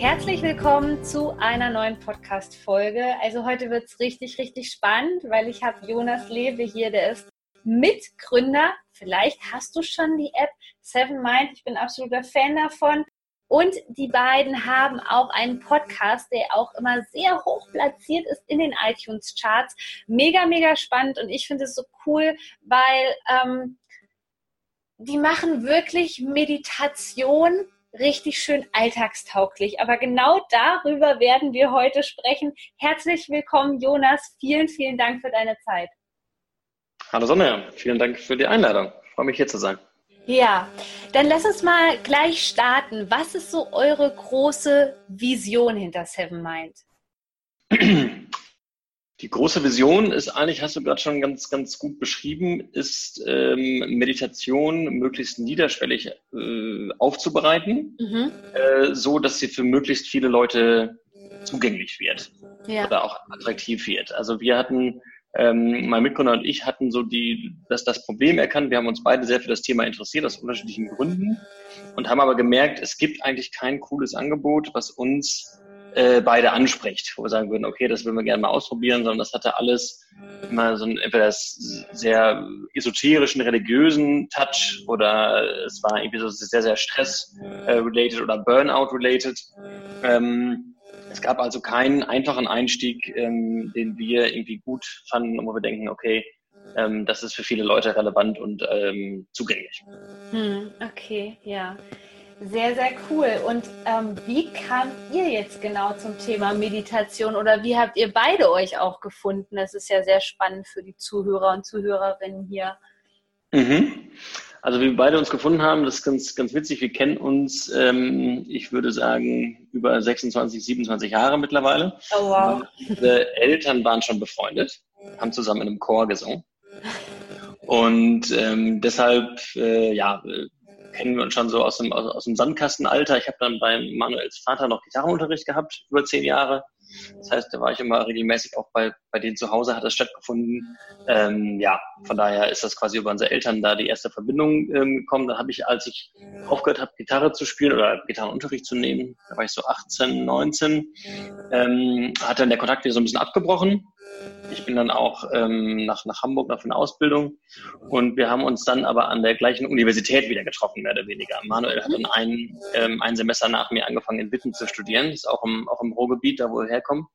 Herzlich willkommen zu einer neuen Podcast-Folge. Also heute wird es richtig, richtig spannend, weil ich habe Jonas Lewe hier, der ist Mitgründer. Vielleicht hast du schon die App Seven Mind. Ich bin absoluter Fan davon. Und die beiden haben auch einen Podcast, der auch immer sehr hoch platziert ist in den iTunes-Charts. Mega, mega spannend und ich finde es so cool, weil ähm, die machen wirklich Meditation richtig schön alltagstauglich. Aber genau darüber werden wir heute sprechen. Herzlich willkommen, Jonas. Vielen, vielen Dank für deine Zeit. Hallo Sonne, vielen Dank für die Einladung. Ich freue mich hier zu sein. Ja, dann lass uns mal gleich starten. Was ist so eure große Vision hinter Seven Mind? Die große Vision ist eigentlich, hast du gerade schon ganz, ganz gut beschrieben, ist ähm, Meditation möglichst niederschwellig äh, aufzubereiten, mhm. äh, so dass sie für möglichst viele Leute zugänglich wird ja. oder auch attraktiv wird. Also wir hatten, ähm, mein Mitgründer und ich hatten so die, das, das Problem erkannt. Wir haben uns beide sehr für das Thema interessiert aus unterschiedlichen Gründen und haben aber gemerkt, es gibt eigentlich kein cooles Angebot, was uns äh, beide anspricht, wo wir sagen würden, okay, das würden wir gerne mal ausprobieren, sondern das hatte alles immer so einen entweder sehr esoterischen, religiösen Touch oder es war irgendwie so sehr, sehr Stress-related oder Burnout-related. Ähm, es gab also keinen einfachen Einstieg, ähm, den wir irgendwie gut fanden, wo wir denken, okay, ähm, das ist für viele Leute relevant und ähm, zugänglich. Hm, okay, ja. Sehr, sehr cool. Und ähm, wie kamt ihr jetzt genau zum Thema Meditation oder wie habt ihr beide euch auch gefunden? Das ist ja sehr spannend für die Zuhörer und Zuhörerinnen hier. Mhm. Also wie wir beide uns gefunden haben, das ist ganz, ganz witzig. Wir kennen uns, ähm, ich würde sagen, über 26, 27 Jahre mittlerweile. Oh wow. Unsere Eltern waren schon befreundet, haben zusammen in einem Chor gesungen. Und ähm, deshalb, äh, ja, kennen wir uns schon so aus dem, aus, aus dem Sandkastenalter. Ich habe dann bei Manuels Vater noch Gitarrenunterricht gehabt, über zehn Jahre. Das heißt, da war ich immer regelmäßig auch bei, bei denen zu Hause, hat das stattgefunden. Ähm, ja, von daher ist das quasi über unsere Eltern da die erste Verbindung ähm, gekommen. Dann habe ich, als ich aufgehört habe, Gitarre zu spielen oder Gitarrenunterricht zu nehmen, da war ich so 18, 19, ähm, hat dann der Kontakt wieder so ein bisschen abgebrochen. Ich bin dann auch ähm, nach, nach Hamburg nach einer Ausbildung und wir haben uns dann aber an der gleichen Universität wieder getroffen, mehr oder weniger. Manuel hat dann ein, ähm, ein Semester nach mir angefangen in Witten zu studieren, das ist auch im, auch im Ruhrgebiet, da wo wir herkommen.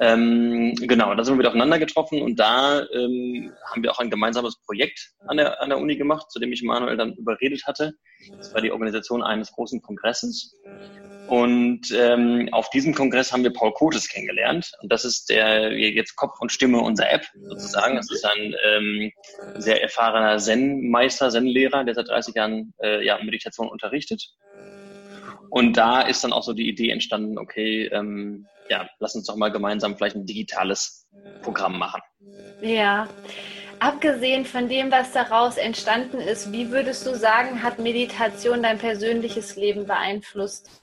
Ähm, genau, da sind wir wieder aufeinander getroffen und da ähm, haben wir auch ein gemeinsames Projekt an der, an der Uni gemacht, zu dem ich Manuel dann überredet hatte. Das war die Organisation eines großen Kongresses. Und ähm, auf diesem Kongress haben wir Paul Kotes kennengelernt. Und das ist der jetzt Kopf und Stimme unserer App sozusagen. Das ist ein ähm, sehr erfahrener Zen-Meister, Zen-Lehrer, der seit 30 Jahren äh, ja, Meditation unterrichtet. Und da ist dann auch so die Idee entstanden, okay, ähm, ja, lass uns doch mal gemeinsam vielleicht ein digitales Programm machen. Ja. Abgesehen von dem, was daraus entstanden ist, wie würdest du sagen, hat Meditation dein persönliches Leben beeinflusst?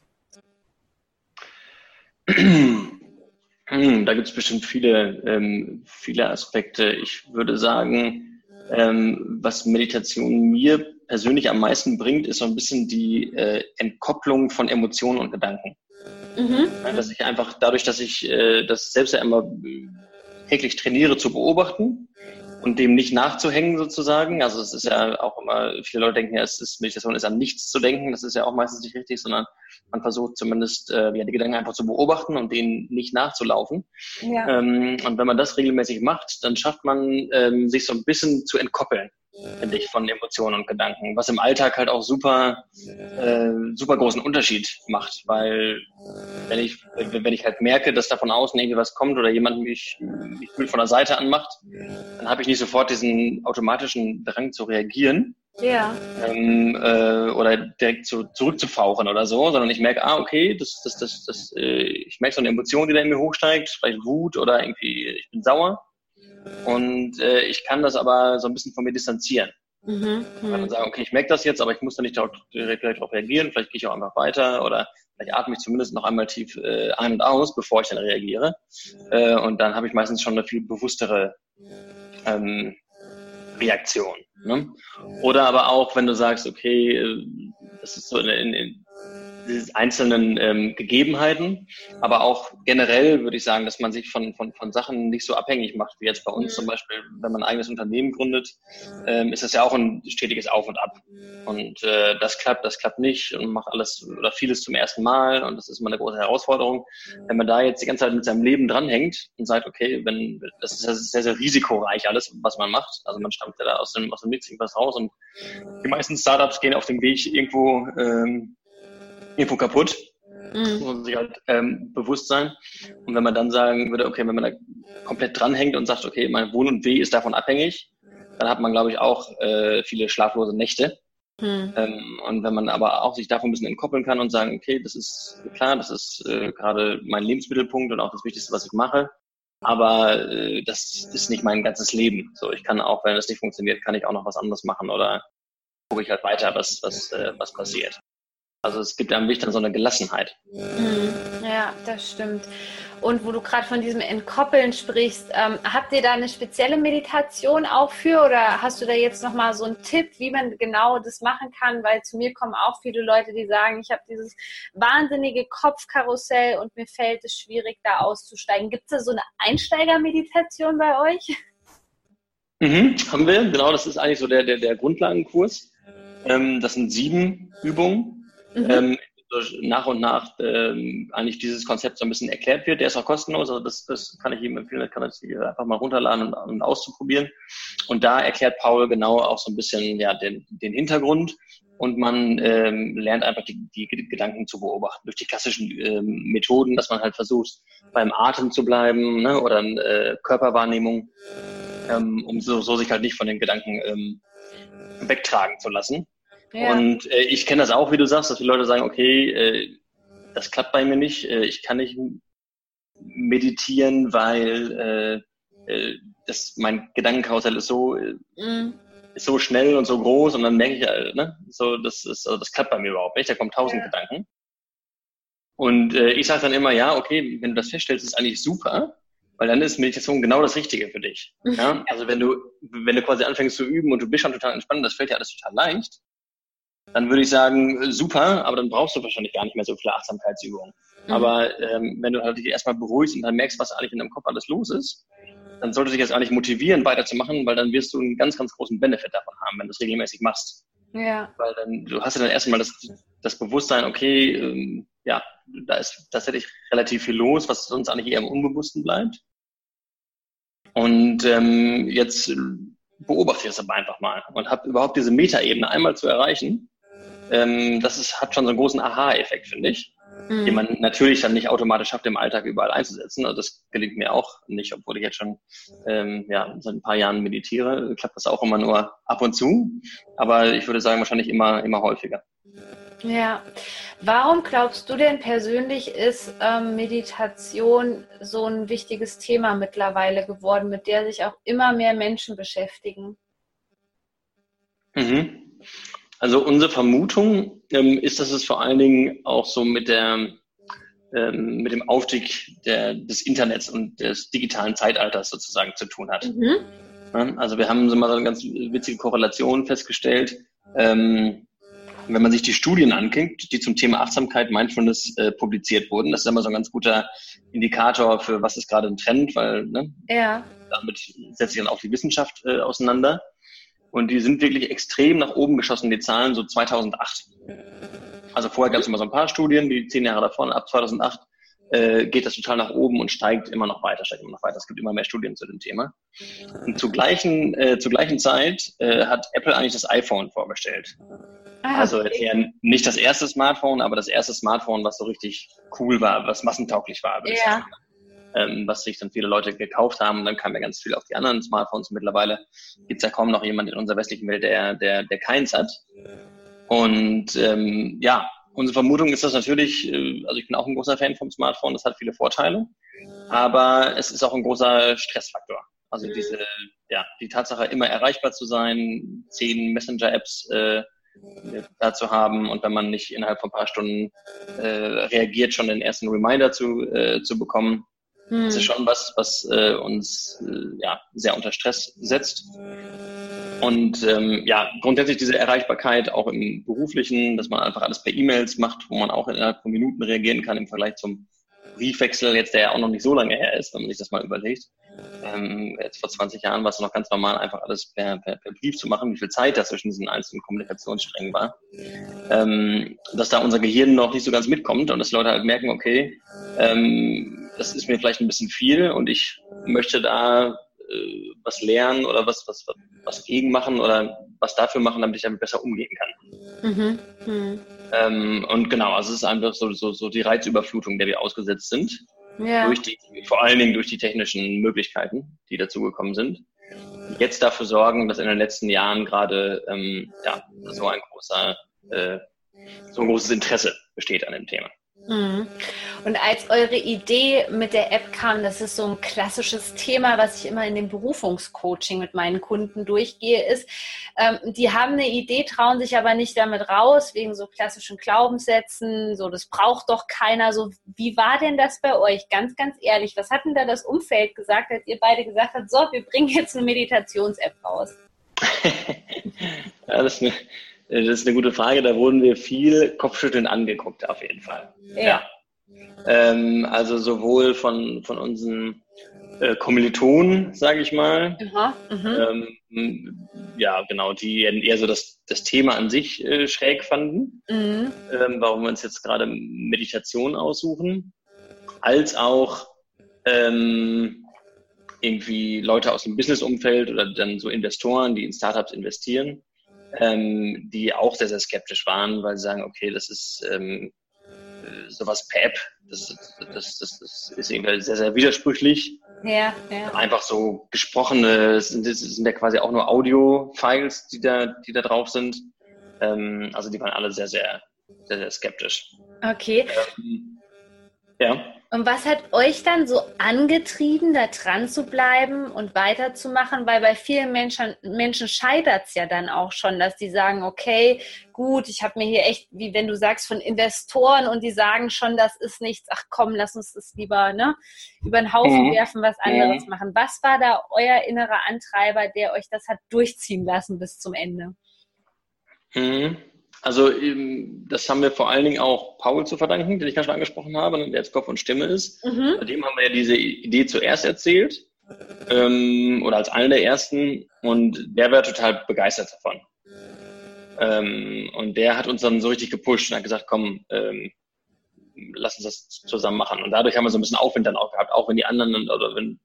Da gibt es bestimmt viele, ähm, viele Aspekte. Ich würde sagen, ähm, was Meditation mir persönlich am meisten bringt, ist so ein bisschen die äh, Entkopplung von Emotionen und Gedanken. Mhm. Dass ich einfach dadurch, dass ich äh, das selbst ja immer täglich trainiere zu beobachten, und dem nicht nachzuhängen sozusagen. Also es ist ja auch immer, viele Leute denken ja, es ist Meditation ist an nichts zu denken. Das ist ja auch meistens nicht richtig, sondern man versucht zumindest äh, ja, die Gedanken einfach zu beobachten und denen nicht nachzulaufen. Ja. Ähm, und wenn man das regelmäßig macht, dann schafft man ähm, sich so ein bisschen zu entkoppeln finde ich, von Emotionen und Gedanken, was im Alltag halt auch super, äh, super großen Unterschied macht, weil wenn ich, wenn ich halt merke, dass da von außen irgendwie was kommt oder jemand mich, mich von der Seite anmacht, dann habe ich nicht sofort diesen automatischen Drang zu reagieren. Ja. Ähm, äh, oder direkt zu, zurückzufauchen oder so, sondern ich merke, ah, okay, das, das, das, das, äh, ich ich merke so eine Emotion, die da in mir hochsteigt, vielleicht Wut oder irgendwie, ich bin sauer. Und äh, ich kann das aber so ein bisschen von mir distanzieren. Mhm, kann dann sagen, okay, ich merke das jetzt, aber ich muss da nicht direkt darauf reagieren. Vielleicht gehe ich auch einfach weiter oder vielleicht atme ich zumindest noch einmal tief äh, ein und aus, bevor ich dann reagiere. Äh, und dann habe ich meistens schon eine viel bewusstere ähm, Reaktion. Ne? Oder aber auch, wenn du sagst, okay, äh, das ist so in, in, einzelnen ähm, Gegebenheiten, aber auch generell würde ich sagen, dass man sich von, von, von Sachen nicht so abhängig macht, wie jetzt bei uns zum Beispiel, wenn man ein eigenes Unternehmen gründet, ähm, ist das ja auch ein stetiges Auf und Ab. Und äh, das klappt, das klappt nicht und macht alles oder vieles zum ersten Mal und das ist immer eine große Herausforderung. Wenn man da jetzt die ganze Zeit mit seinem Leben dranhängt und sagt, okay, wenn das ist sehr, sehr risikoreich alles, was man macht. Also man stammt ja da aus dem, aus dem Nichts irgendwas raus und die meisten Startups gehen auf dem Weg irgendwo ähm, irgendwo kaputt. Mhm. Muss man sich halt ähm, bewusst sein. Und wenn man dann sagen würde, okay, wenn man da komplett dranhängt und sagt, okay, mein Wohn und Weh ist davon abhängig, dann hat man, glaube ich, auch äh, viele schlaflose Nächte. Mhm. Ähm, und wenn man aber auch sich davon ein bisschen entkoppeln kann und sagen, okay, das ist klar, das ist äh, gerade mein Lebensmittelpunkt und auch das Wichtigste, was ich mache. Aber äh, das ist nicht mein ganzes Leben. So, ich kann auch, wenn das nicht funktioniert, kann ich auch noch was anderes machen oder gucke ich halt weiter, was, was, äh, was passiert. Also es gibt einem dann so eine Gelassenheit. Mhm. Ja, das stimmt. Und wo du gerade von diesem Entkoppeln sprichst, ähm, habt ihr da eine spezielle Meditation auch für oder hast du da jetzt nochmal so einen Tipp, wie man genau das machen kann? Weil zu mir kommen auch viele Leute, die sagen, ich habe dieses wahnsinnige Kopfkarussell und mir fällt es schwierig, da auszusteigen. Gibt es da so eine Einsteigermeditation bei euch? Mhm, haben wir, genau, das ist eigentlich so der, der, der Grundlagenkurs. Ähm, das sind sieben Übungen mhm. ähm, nach und nach ähm, eigentlich dieses Konzept so ein bisschen erklärt wird. Der ist auch kostenlos, also das, das kann ich ihm empfehlen, das kann sich einfach mal runterladen und, und auszuprobieren. Und da erklärt Paul genau auch so ein bisschen ja, den, den Hintergrund und man ähm, lernt einfach die, die Gedanken zu beobachten durch die klassischen ähm, Methoden, dass man halt versucht, beim Atem zu bleiben ne, oder äh, Körperwahrnehmung, ähm, um so, so sich halt nicht von den Gedanken ähm, wegtragen zu lassen. Und äh, ich kenne das auch, wie du sagst, dass die Leute sagen, okay, äh, das klappt bei mir nicht, äh, ich kann nicht meditieren, weil äh, äh, das, mein Gedankenkarussell ist so, äh, mm. ist so schnell und so groß und dann merke ich, äh, ne, so, das ist, also das klappt bei mir überhaupt nicht, da kommen tausend ja. Gedanken. Und äh, ich sage dann immer, ja, okay, wenn du das feststellst, ist eigentlich super, weil dann ist Meditation genau das Richtige für dich. Ja? Also wenn du, wenn du quasi anfängst zu üben und du bist schon total entspannt, das fällt dir alles total leicht, dann würde ich sagen, super, aber dann brauchst du wahrscheinlich gar nicht mehr so viele Achtsamkeitsübungen. Mhm. Aber ähm, wenn du halt dich erstmal beruhigst und dann merkst, was eigentlich in deinem Kopf alles los ist, dann sollte sich das eigentlich motivieren, weiterzumachen, weil dann wirst du einen ganz, ganz großen Benefit davon haben, wenn du es regelmäßig machst. Ja. Weil dann, du hast ja dann erstmal das, das Bewusstsein, okay, ähm, ja, da ist tatsächlich relativ viel los, was sonst eigentlich eher im Unbewussten bleibt. Und ähm, jetzt beobachte ich das aber einfach mal und habe überhaupt diese Metaebene einmal zu erreichen, ähm, das ist, hat schon so einen großen Aha-Effekt, finde ich. Mhm. Den man natürlich dann nicht automatisch schafft, im Alltag überall einzusetzen. Also das gelingt mir auch nicht, obwohl ich jetzt schon ähm, ja, seit ein paar Jahren meditiere, klappt das auch immer nur ab und zu. Aber ich würde sagen, wahrscheinlich immer, immer häufiger. Ja, warum glaubst du denn persönlich, ist ähm, Meditation so ein wichtiges Thema mittlerweile geworden, mit der sich auch immer mehr Menschen beschäftigen? Mhm. Also unsere Vermutung ähm, ist, dass es vor allen Dingen auch so mit der ähm, mit dem Aufstieg der, des Internets und des digitalen Zeitalters sozusagen zu tun hat. Mhm. Ja, also wir haben so mal so eine ganz witzige Korrelation festgestellt. Ähm, wenn man sich die Studien anguckt, die zum Thema Achtsamkeit, Mindfulness äh, publiziert wurden, das ist immer so ein ganz guter Indikator für was ist gerade ein Trend, weil ne, ja. damit setzt sich dann auch die Wissenschaft äh, auseinander. Und die sind wirklich extrem nach oben geschossen, die Zahlen, so 2008. Also vorher gab es immer so ein paar Studien, die zehn Jahre davon, ab 2008 äh, geht das total nach oben und steigt immer noch weiter, steigt immer noch weiter. Es gibt immer mehr Studien zu dem Thema. Und zur gleichen, äh, zur gleichen Zeit äh, hat Apple eigentlich das iPhone vorgestellt. Ah, also eher nicht das erste Smartphone, aber das erste Smartphone, was so richtig cool war, was massentauglich war. Ja ähm, was sich dann viele Leute gekauft haben. Dann kam ja ganz viel auf die anderen Smartphones. Mittlerweile gibt es ja kaum noch jemand in unserer westlichen Welt, der, der, der keins hat. Und ähm, ja, unsere Vermutung ist das natürlich, äh, also ich bin auch ein großer Fan vom Smartphone, das hat viele Vorteile, aber es ist auch ein großer Stressfaktor. Also diese, ja, die Tatsache, immer erreichbar zu sein, zehn Messenger-Apps äh, da zu haben und wenn man nicht innerhalb von ein paar Stunden äh, reagiert, schon den ersten Reminder zu, äh, zu bekommen, hm. das ist schon was, was äh, uns äh, ja, sehr unter Stress setzt. Und ähm, ja, grundsätzlich diese Erreichbarkeit auch im beruflichen, dass man einfach alles per E-Mails macht, wo man auch innerhalb von Minuten reagieren kann im Vergleich zum Briefwechsel, jetzt der ja auch noch nicht so lange her ist, wenn man sich das mal überlegt. Ähm, jetzt vor 20 Jahren war es noch ganz normal, einfach alles per, per, per Brief zu machen, wie viel Zeit da zwischen diesen einzelnen Kommunikationssträngen war. Ähm, dass da unser Gehirn noch nicht so ganz mitkommt und dass Leute halt merken, okay, ähm, das ist mir vielleicht ein bisschen viel und ich möchte da äh, was lernen oder was, was, was gegen machen oder was dafür machen, damit ich damit besser umgehen kann. Mhm. Mhm. Ähm, und genau, also es ist einfach so, so, so die Reizüberflutung, der wir ausgesetzt sind. Ja. Durch die, vor allen Dingen durch die technischen Möglichkeiten, die dazugekommen sind. Jetzt dafür sorgen, dass in den letzten Jahren gerade ähm, ja, so ein großer, äh, so ein großes Interesse besteht an dem Thema. Mhm. Und als eure Idee mit der App kam, das ist so ein klassisches Thema, was ich immer in dem Berufungscoaching mit meinen Kunden durchgehe, ist, ähm, die haben eine Idee, trauen sich aber nicht damit raus, wegen so klassischen Glaubenssätzen, so das braucht doch keiner. So, wie war denn das bei euch? Ganz, ganz ehrlich, was hat denn da das Umfeld gesagt, als ihr beide gesagt habt, so, wir bringen jetzt eine Meditations-App raus? ja, das ist eine das ist eine gute Frage. Da wurden wir viel Kopfschütteln angeguckt, auf jeden Fall. Ja. ja. Ähm, also sowohl von, von unseren äh, Kommilitonen, sage ich mal. Aha, mhm. ähm, ja, genau, die eher so das, das Thema an sich äh, schräg fanden, mhm. ähm, warum wir uns jetzt gerade Meditation aussuchen, als auch ähm, irgendwie Leute aus dem Businessumfeld oder dann so Investoren, die in Startups investieren, ähm, die auch sehr, sehr skeptisch waren, weil sie sagen, okay, das ist ähm, sowas per App, das, das, das, das ist irgendwie sehr, sehr widersprüchlich. Ja, ja. Einfach so gesprochene, sind, sind ja quasi auch nur Audio-Files, die da, die da drauf sind. Ähm, also die waren alle sehr, sehr, sehr, sehr skeptisch. Okay. Ähm, ja. Und was hat euch dann so angetrieben, da dran zu bleiben und weiterzumachen? Weil bei vielen Menschen, Menschen scheitert es ja dann auch schon, dass die sagen, okay, gut, ich habe mir hier echt, wie wenn du sagst, von Investoren und die sagen schon, das ist nichts, ach komm, lass uns das lieber ne, über den Haufen mhm. werfen, was anderes mhm. machen. Was war da euer innerer Antreiber, der euch das hat durchziehen lassen bis zum Ende? Mhm. Also das haben wir vor allen Dingen auch Paul zu verdanken, den ich gerade schon angesprochen habe, der jetzt Kopf und Stimme ist. Mhm. Bei dem haben wir ja diese Idee zuerst erzählt ähm, oder als einer der ersten und der war total begeistert davon. Ähm, und der hat uns dann so richtig gepusht und hat gesagt, komm, ähm, lass uns das zusammen machen. Und dadurch haben wir so ein bisschen Aufwind dann auch gehabt, auch wenn die anderen oder wenn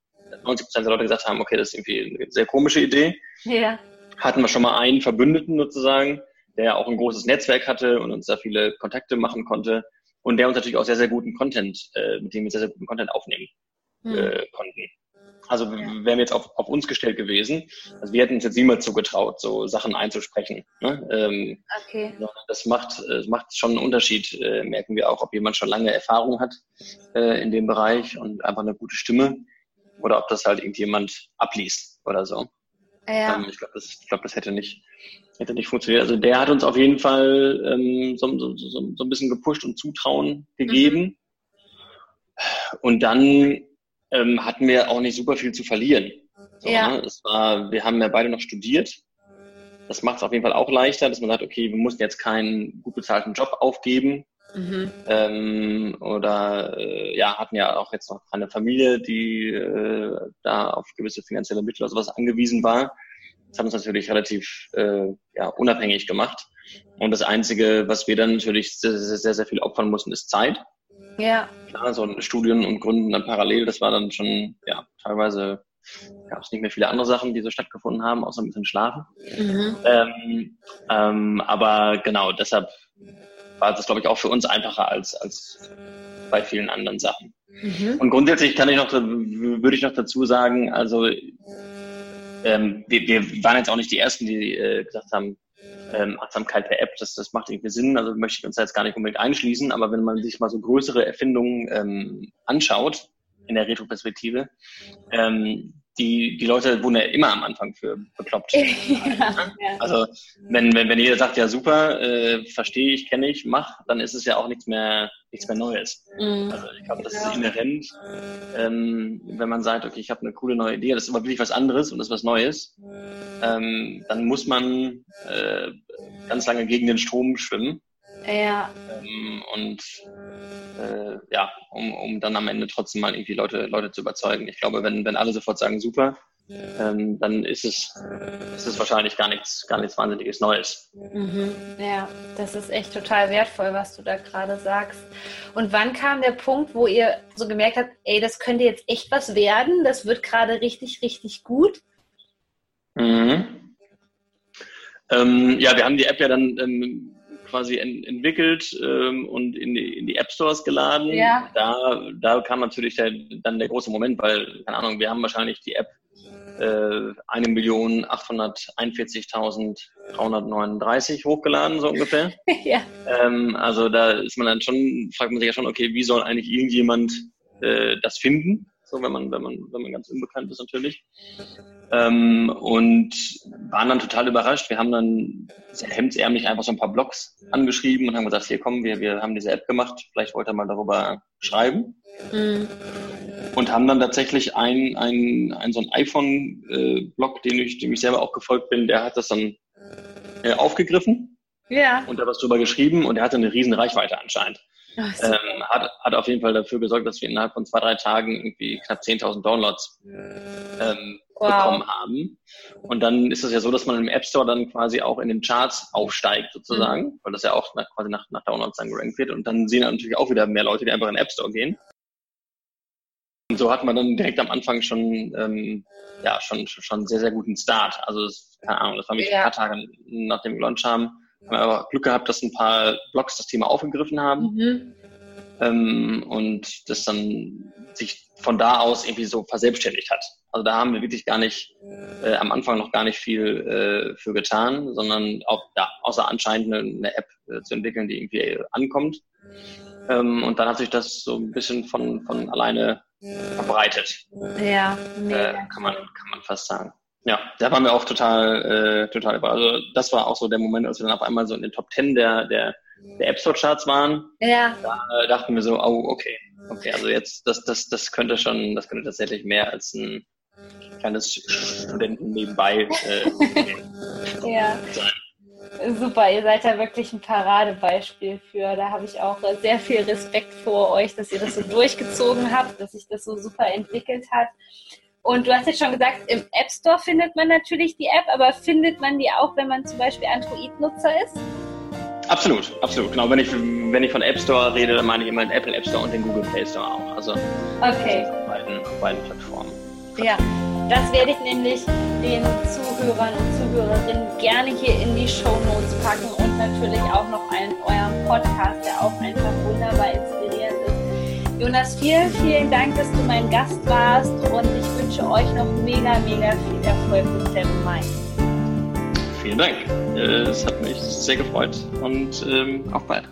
90 Prozent der Leute gesagt haben, okay, das ist irgendwie eine sehr komische Idee. Ja. Hatten wir schon mal einen Verbündeten sozusagen, der auch ein großes Netzwerk hatte und uns da viele Kontakte machen konnte und der uns natürlich auch sehr, sehr guten Content, äh, mit dem wir sehr, sehr guten Content aufnehmen hm. äh, konnten. Also wären wir jetzt auf, auf uns gestellt gewesen. Also wir hätten uns jetzt niemals zugetraut, so Sachen einzusprechen. Ne? Ähm, okay. Das macht, das macht schon einen Unterschied, äh, merken wir auch, ob jemand schon lange Erfahrung hat äh, in dem Bereich und einfach eine gute Stimme oder ob das halt irgendjemand abliest oder so. Ja. Ähm, ich glaube, das, ich glaub, das hätte nicht, hätte nicht funktioniert. Also der hat uns auf jeden Fall ähm, so, so, so, so ein bisschen gepusht und Zutrauen gegeben. Mhm. Und dann ähm, hatten wir auch nicht super viel zu verlieren. Ja. Ne? Es war, wir haben ja beide noch studiert. Das macht es auf jeden Fall auch leichter, dass man sagt, okay, wir mussten jetzt keinen gut bezahlten Job aufgeben. Mhm. Ähm, oder äh, ja, hatten ja auch jetzt noch keine Familie, die äh, da auf gewisse finanzielle Mittel oder sowas angewiesen war. Das hat uns natürlich relativ äh, ja, unabhängig gemacht. Und das Einzige, was wir dann natürlich sehr, sehr, sehr, viel opfern mussten, ist Zeit. Ja. Klar, so Studien und Gründen dann parallel, das war dann schon, ja, teilweise gab es nicht mehr viele andere Sachen, die so stattgefunden haben, außer ein bisschen Schlafen. Mhm. Ähm, ähm, aber genau, deshalb war das, glaube ich, auch für uns einfacher als, als bei vielen anderen Sachen. Mhm. Und grundsätzlich kann ich noch, würde ich noch dazu sagen, also ähm, wir, wir waren jetzt auch nicht die Ersten, die äh, gesagt haben, ähm, Achtsamkeit per App, das, das macht irgendwie Sinn, also möchte ich uns da jetzt gar nicht unbedingt einschließen, aber wenn man sich mal so größere Erfindungen ähm, anschaut, in der Retroperspektive, ähm, die, die Leute wurden ja immer am Anfang für bekloppt. ja, ja. Also wenn, wenn, wenn jeder sagt, ja super, äh, verstehe ich, kenne ich, mach, dann ist es ja auch nichts mehr, nichts mehr Neues. Mhm. Also ich glaube, das ist inhärent, ähm, wenn man sagt, okay, ich habe eine coole neue Idee, das ist aber wirklich was anderes und das ist was Neues, ähm, dann muss man äh, ganz lange gegen den Strom schwimmen. Ja. Ähm, und äh, ja, um, um dann am Ende trotzdem mal irgendwie Leute, Leute zu überzeugen. Ich glaube, wenn, wenn alle sofort sagen, super, ähm, dann ist es, ist es wahrscheinlich gar nichts, gar nichts Wahnsinniges Neues. Mhm. Ja, das ist echt total wertvoll, was du da gerade sagst. Und wann kam der Punkt, wo ihr so gemerkt habt, ey, das könnte jetzt echt was werden, das wird gerade richtig, richtig gut? Mhm. Ähm, ja, wir haben die App ja dann ähm, quasi en entwickelt ähm, und in die, in die App Stores geladen. Ja. Da, da kam natürlich der, dann der große Moment, weil, keine Ahnung, wir haben wahrscheinlich die App äh, 1.841.339 hochgeladen, so ungefähr. ja. Ähm, also da ist man dann schon, fragt man sich ja schon, okay, wie soll eigentlich irgendjemand äh, das finden? So wenn man, wenn man, wenn man ganz unbekannt ist natürlich. Ähm, und waren dann total überrascht. Wir haben dann sehr hemdsärmlich einfach so ein paar Blogs angeschrieben und haben gesagt, hier kommen wir, wir haben diese App gemacht, vielleicht wollt ihr mal darüber schreiben. Mhm. Und haben dann tatsächlich ein, ein, ein so ein iPhone-Blog, den ich, dem ich selber auch gefolgt bin, der hat das dann äh, aufgegriffen. Ja. Und da was drüber geschrieben und er hatte eine riesen Reichweite anscheinend ähm, hat, hat auf jeden Fall dafür gesorgt, dass wir innerhalb von zwei, drei Tagen irgendwie knapp 10.000 Downloads ähm, wow. bekommen haben. Und dann ist es ja so, dass man im App Store dann quasi auch in den Charts aufsteigt sozusagen, mhm. weil das ja auch nach, quasi nach, nach Downloads dann gerankt wird. Und dann sehen natürlich auch wieder mehr Leute, die einfach in den App Store gehen. Und so hat man dann direkt am Anfang schon, ähm, ja, schon, schon sehr, sehr guten Start. Also, das, keine Ahnung, das war mich ja. ein paar Tage nachdem wir Launch haben, haben aber Glück gehabt, dass ein paar Blogs das Thema aufgegriffen haben. Mhm. Ähm, und das dann sich von da aus irgendwie so verselbstständigt hat. Also da haben wir wirklich gar nicht, äh, am Anfang noch gar nicht viel äh, für getan, sondern auch, ja, außer anscheinend eine, eine App äh, zu entwickeln, die irgendwie ankommt. Ähm, und dann hat sich das so ein bisschen von, von alleine verbreitet. Ja, äh, kann, man, kann man fast sagen. Ja, da waren wir auch total, äh, total über. Also das war auch so der Moment, als wir dann auf einmal so in den Top Ten der, der, der App Store Charts waren. Ja. Da äh, dachten wir so, oh, okay, okay, also jetzt, das, das, das könnte schon, das könnte tatsächlich mehr als ein kleines Studenten nebenbei äh, ja. sein. Super, ihr seid da wirklich ein Paradebeispiel für. Da habe ich auch sehr viel Respekt vor euch, dass ihr das so durchgezogen habt, dass sich das so super entwickelt hat. Und du hast jetzt schon gesagt, im App Store findet man natürlich die App, aber findet man die auch, wenn man zum Beispiel Android-Nutzer ist? Absolut, absolut. Genau, wenn ich, wenn ich von App Store rede, dann meine ich immer den Apple App Store und den Google Play Store auch. Also okay. auf, beiden, auf beiden Plattformen. Ja, das werde ich nämlich den Zuhörern und Zuhörerinnen gerne hier in die Show Notes packen und natürlich auch noch einen euren Podcast, der auch einfach wunderbar ist. Jonas, vielen, vielen Dank, dass du mein Gast warst und ich wünsche euch noch mega, mega viel Erfolg mit Seven Mind. Vielen Dank. Äh, es hat mich sehr gefreut und ähm, auf bald.